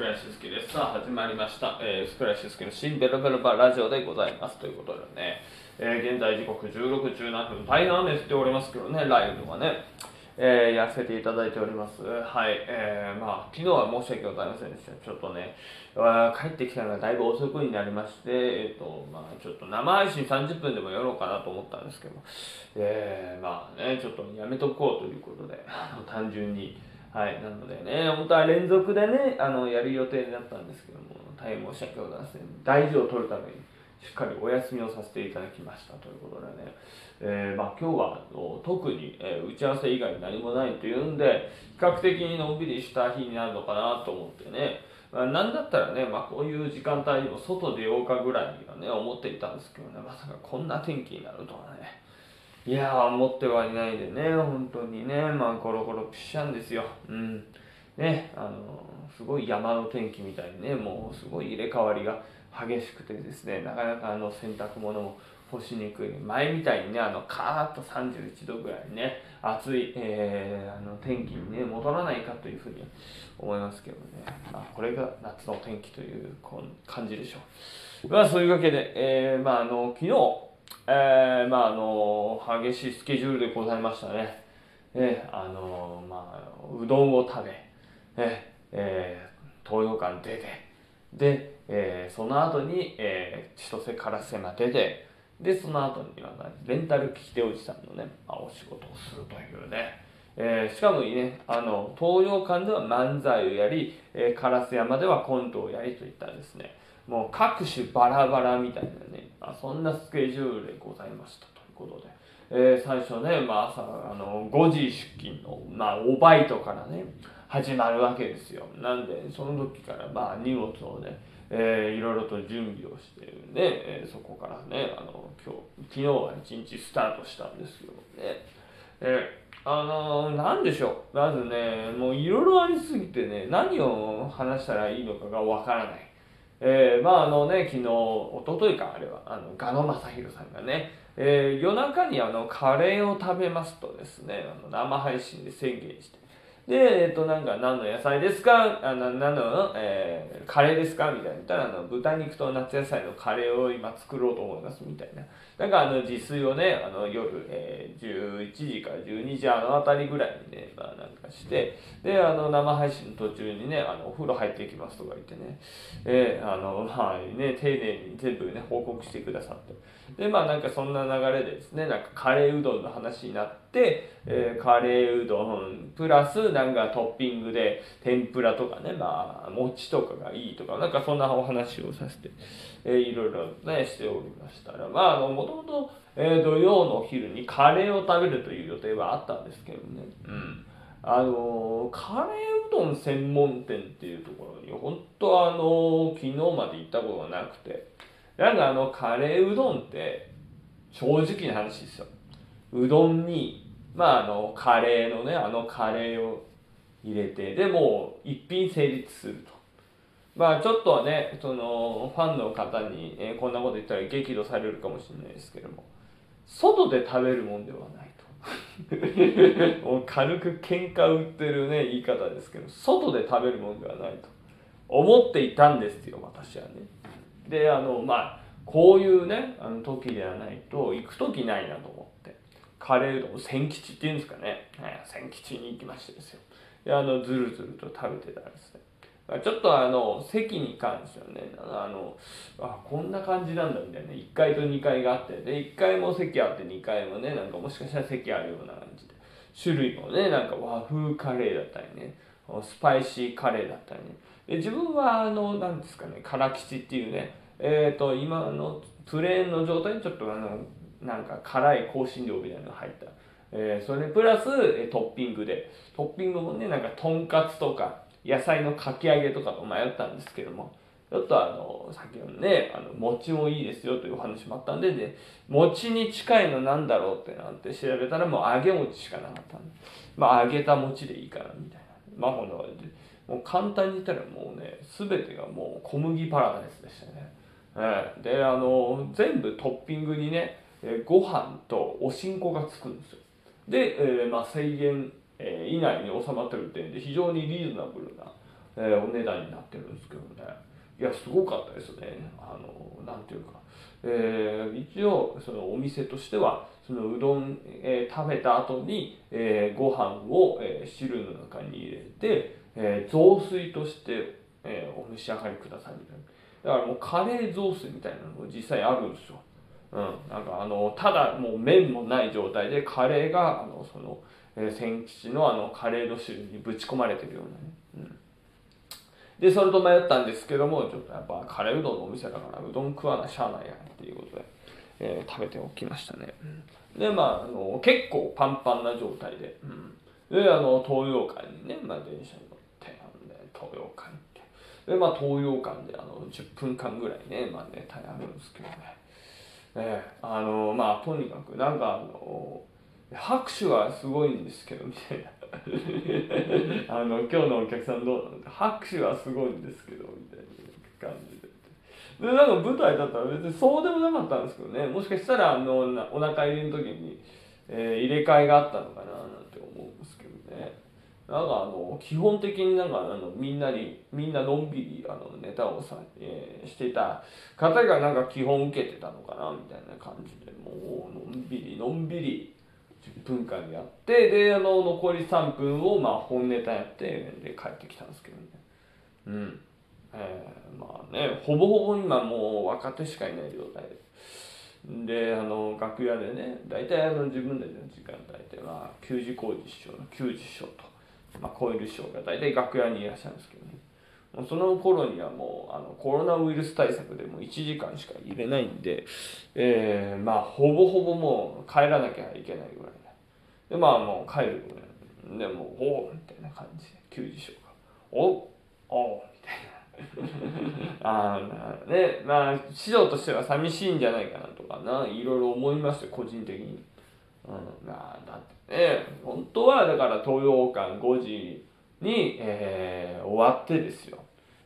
福来俊介です。さあ、始まりました。えー、福来俊介の新ベロベロバラジオでございます。ということでね、えー現在時刻16、17分、大変雨降っておりますけどね、ライブとかね、えーやらせていただいております。はい、えー、まあ、昨日は申し訳ございませんでした。ちょっとね、帰ってきたのがだいぶ遅くになりまして、えっ、と、まあ、ちょっと生配信30分でもやろうかなと思ったんですけども、えー、まあね、ちょっとやめとこうということで、単純に、はい、なのでね、本当は連続でね、あのやる予定になったんですけども、大変申し訳ございません。大事を取るために、しっかりお休みをさせていただきましたということでね、えーまあ、今日は特に、えー打ち合わせ以外に何もないというんで、比較的にのんびりした日になるのかなと思ってね、まあ、なんだったらね、まあ、こういう時間帯にも外出ようかぐらいにはね、思っていたんですけどね、まさかこんな天気になるとはね。いやー、思ってはいないでね、本当にね、まあ、コロコロピシャンですよ。うん。ね、あの、すごい山の天気みたいにね、もうすごい入れ替わりが激しくてですね、なかなかあの洗濯物も干しにくい。前みたいにね、あの、カーッと31度ぐらいね、暑い、えーあの天気にね、戻らないかというふうに思いますけどね。まあ、これが夏の天気という感じでしょう。まあ、そういうわけで、えーまあ、あの、昨日、えーまああの激しいスケジュールでございましたね。えーあのまあうどんを食べ、えーえー東洋館出て、で、えーその後に、えー千歳烏山出て、でその後にはレンタル聞き手おじさんのね、まあ、お仕事をするというね。えーしかもね、あの東洋館では漫才をやり、えー烏山ではコントをやりといったですね。もう各種バラバラみたいなね、まあ、そんなスケジュールでございましたということで、えー最初ね、まあ、朝あの5時出勤の、まあ、おバイトからね始まるわけですよ。なんでその時からまあ荷物をね、えーいろいろと準備をしてね、えそこからねあの今日昨日は一日スタートしたんですけどね、えあのーなんでしょう？まずねもういろいろありすぎてね何を話したらいいのかがわからない。えーまああのね昨日おとといかあれはあのガノ正弘さんがね、えー夜中にあのカレーを食べますとですねあの生配信で宣言してでえっ、となんか何の野菜ですか？あな何の、えーカレーですか？みたいな言ったらあの豚肉と夏野菜のカレーを今作ろうと思いますみたいな。なんかあの自炊をねあの夜、えー11時から12時あの辺りぐらいにね、まあ、なんかしてであの生配信の途中にねあのお風呂入っていきますとか言ってね。えーあのまあね丁寧に全部ね報告してくださって。でまあなんかそんな流れでですねなんかカレーうどんの話になって、えーカレーうどんプラスなんかトッピングで天ぷらとかねまあ餅とかがいいとかなんかそんなお話をさせて、えーいろいろねしておりましたらまああのもともとえー土曜のお昼にカレーを食べるという予定はあったんですけどね。うん。あのーカレーうどん専門店っていうところに本当はあのー昨日まで行ったことがなくてなんかあのカレーうどんって正直な話ですよ。うどんにまああのカレーのねあのカレーを入れてでもう一品成立すると。まあちょっとはねそのファンの方に、えーこんなこと言ったら激怒されるかもしれないですけども。外で食べるもんではないと。もう軽く喧嘩売ってるね言い方ですけど外で食べるもんではないと。思っていたんですよ私はね。であのまあこういうねあの時ではないと行く時ないなと思って。カレーうどん千吉っていうんですかね、はい、千吉に行きましてですよ。あのずるずると食べてたらですね。ちょっとあの席に関してはねあのあこんな感じなんだみたいな1階と2階があってで1階も席あって2階もねなんかもしかしたら席あるような感じで種類もねなんか和風カレーだったりねスパイシーカレーだったりね。で自分はあのなんですかね辛吉っていうねえっ、と今のプレーンの状態にちょっとあのなんか辛い香辛料みたいなのが入った、えーそれプラス、えートッピングで。トッピングもねなんかとんかつとか野菜のかき揚げとかと迷ったんですけども。ちょっとあの先ほどねあの餅もいいですよというお話もあったんでで餅に近いのなんだろうってなって調べたらもう揚げ餅しかなかったんで。まあ揚げた餅でいいかなみたいな。まあほんなでもう簡単に言ったらもうね全てがもう小麦パラダイスでしたね、ええ。であの全部トッピングにねえご飯とおしんこがつくんですよ。で、えーまあ、1000円えー以内に収まってる点で非常にリーズナブルなえー、お値段になってるんですけどね。いやすごかったですね。あのなんていうか、えー、一応そのお店としてはそのうどん、えー、食べた後に、えー、ご飯を、えー、汁の中に入れて、えー、雑炊として、えー、お召し上がりくださいみたいな。だからもうカレー雑炊みたいなのも実際あるんですよ。うん、なんかあのただもう麺もない状態でカレーがあのその、えー、千吉のあのカレーの汁にぶち込まれてるようなね、うん、でそれと迷ったんですけどもちょっとやっぱカレーうどんのお店だからうどん食わなしゃあないやっていうことで、えー、食べておきましたね、でまああの結構パンパンな状態で、うん、であの東洋館にね、まあ、電車に乗って東洋館行って。でまあ東洋館であの10分間ぐらいねまあネタやるんですけどね。えー、あのまあとにかくなんかあの拍手はすごいんですけどみたいな あの今日のお客さんどうなの？拍手はすごいんですけどみたいな感じで。でなんか舞台だったら別にそうでもなかったんですけどねもしかしたらあのお腹入れの時に、えー、入れ替えがあったのかななんて思うんですけどね。なんかあの基本的になんかあのみんなにみんなのんびりあのネタをさ、えー、してた方がなんか基本受けてたのかなみたいな感じでもうのんびりのんびり10分間やってであの残り3分をまあ本ネタやってで帰ってきたんですけどね。うん。えー、まあねほぼほぼ今もう若手しかいない状態でであの楽屋でね大体あの自分たちの時間帯では給仕工事師匠の給仕師匠と。まあ、超える師匠が大体楽屋にいらっしゃるんですけどね。もうその頃にはもうあのコロナウイルス対策でもう1時間しか入れないんで、えー、まあほぼほぼもう帰らなきゃいけないぐらいでまあもう帰るぐらいでもうおおみたいな感じで球児師匠がおおおみたいな。ああねまあ師匠としては寂しいんじゃないかなとかないろいろ思いまして個人的に。うん、だってね本当はだから東洋館5時に、えー、終わってですよ。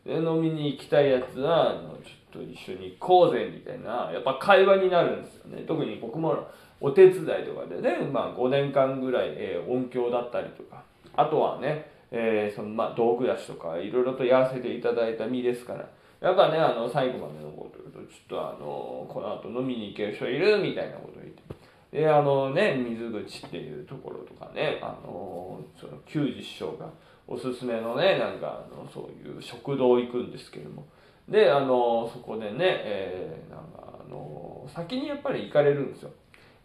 で飲みに行きたいやつはあのちょっと一緒に行こうぜみたいなやっぱ会話になるんですよね。特に僕もお手伝いとかでね、まあ、5年間ぐらい、えー、音響だったりとか。あとはね、えー、そのまあ道具出しとかいろいろとやらせていただいた身ですから。やっぱねあの最後まで残るとちょっとあのこの後飲みに行ける人いるみたいなこと言って。であのね水口っていうところとかねあのその球児師匠がおすすめのねなんかあのそういう食堂行くんですけどもであのそこでね、えー、なんかあの先にやっぱり行かれるんですよ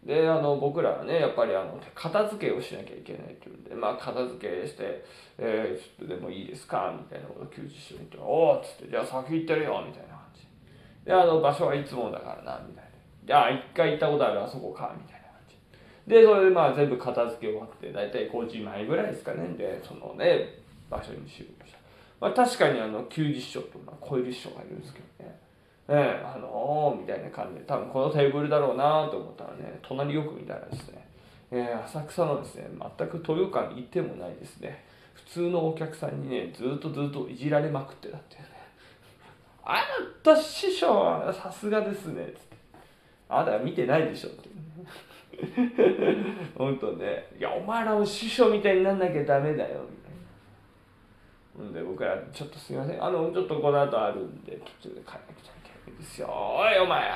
であの僕らはねやっぱりあの片付けをしなきゃいけないっていうんでまあ片付けして「えー、ちょっとでもいいですか?」みたいなことを球児師匠に言って「おお」っつって「じゃあ先行ってるよ」みたいな感じであの場所はいつもだからなみたいな「じゃあ一回行ったことあるあそこか」みたいな。でそれでまあ全部片付け終わって大体5時前ぐらいですかね。でそのね場所に集合した、まあ、確かにあの90師匠とまあ小入師匠がいるんですけどね。えあのー、みたいな感じで多分このテーブルだろうなと思ったらね隣よく見たらですね、えー、浅草のですね全く豊川に行ってもないですね。普通のお客さんにねずっとずっといじられまくってたっていうね。あなた師匠はさすがですねつって。あなた見てないでしょって、ほ んとね、いや、お前らも師匠みたいになんなきゃダメだよ、みたいな。ほんで、僕ら、ちょっとすいません、あの、ちょっとこの後あるんで、途中で帰らなくちゃいけないんですよ。おい、お前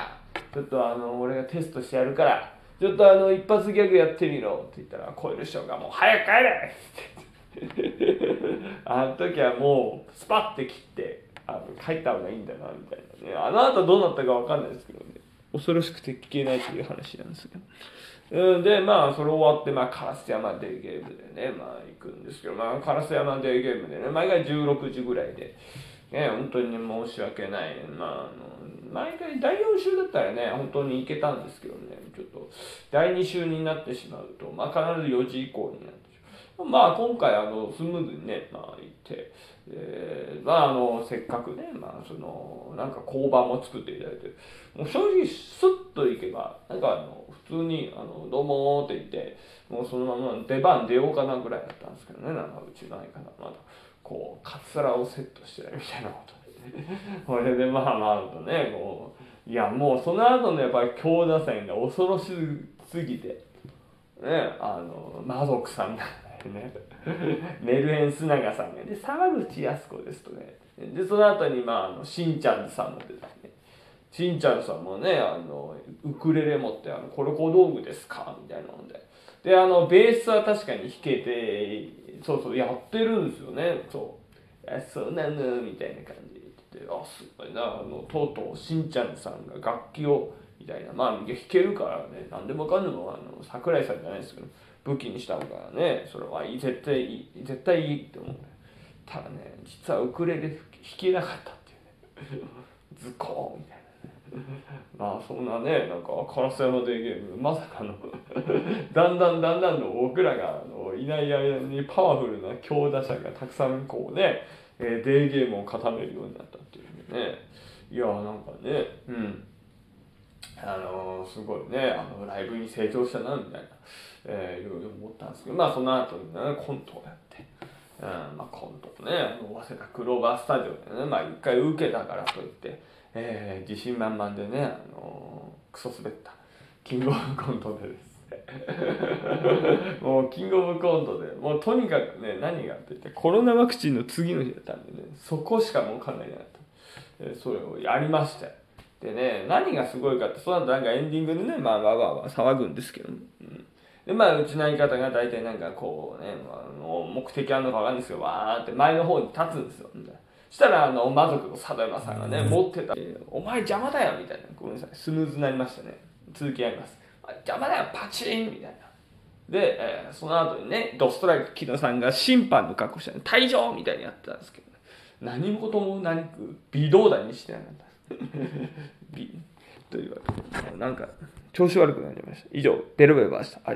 ちょっとあの、俺がテストしてやるから、ちょっとあの、一発ギャグやってみろって言ったら、超える師匠がもう、早く帰れって あの時はもう、スパッて切って、あの帰った方がいいんだな、みたいなね。あの後どうなったかわかんないですけどね。恐ろしくて聞けないっていう話なんですけど。うん、で、まあ、それ終わって、まあ、烏山デーゲームでね、まあ、行くんですけど、まあ、烏山デーゲームでね、毎回16時ぐらいで、ね、本当に、申し訳ない。まあ、あの、毎回第4週だったらね、本当に行けたんですけどね、ちょっと、第2週になってしまうと、まあ、必ず4時以降になってしまう。まあ、今回、あの、スムーズにね、まあ、行って、えー、まあ、あの、せっかくね、まあ、その、なんか交番も作っていただいて、もう正直、スッと行けば、なんかあの、普通に「あのどうも」って言ってもうそのまま出番出ようかなぐらいだったんですけどねなんかうちないかなまだ。こうカツラをセットしてるみたいなことで これでまあまあとねこういやもうその後のやっぱり強打線が恐ろしすぎてねあの魔族さんだってね。メルヘン須永さんが。ね沢口靖子ですとね。でその後にまああのしんちゃんさんも出てねしんちゃんさんもねあのウクレレ持ってあのこれ小道具ですか？みたいなので。であのベースは確かに弾けてそうそうやってるんですよね。そう。あそうなのみたいな感じで言ってあすごいなあのとうとうしんちゃんさんが楽器をみたいな。まあ弾けるからね何でもかんでもあの桜井さんじゃないですけど武器にしたのからねそれはいい絶対いい絶対いいって思う。ただね実はウクレレ弾けなかったっていうね。ズコーンみたいな。まあそんなねなんか烏山デーゲームまさかの だんだんだんだんの僕らがあのいない間にパワフルな強打者がたくさんこうね、えー、デーゲームを固めるようになったっていうねいやなんかねうんあのー、すごいねあのライブに成長したなみたいな、えー、いろいろ思ったんですけどまあその後にねコントをやって。うんまあ、コントね早稲田クローバースタジオでねまあ一回受けたからといって、えー、自信満々でね、あのー、クソ滑った。キングオブコントでです。もうキングオブコントでもうとにかくね何がって言ってコロナワクチンの次の日だったんでねそこしかもう考えなかった、えー、それをやりまして。でね何がすごいかってその後なんかエンディングでねまあわわわ騒ぐんですけど、ね、うん。でまあうちの相方が大体なんかこうね、まあ、目的あるのかわかんないですけどわーって前の方に立つんですよ。したらあの魔族の佐渡山さんがね持ってた「お前邪魔だよ」みたいな。ごめんなさい。スムーズになりましたね。続きやります「邪魔だよパチン!」みたいな。で、えー、その後にねドストライク木野さんが審判の格好して、退場！みたいにやってたんですけど、ね、何事も何か微動だにしてなかった。というわけでなんか調子悪くなりました。以上ベルベルバーでした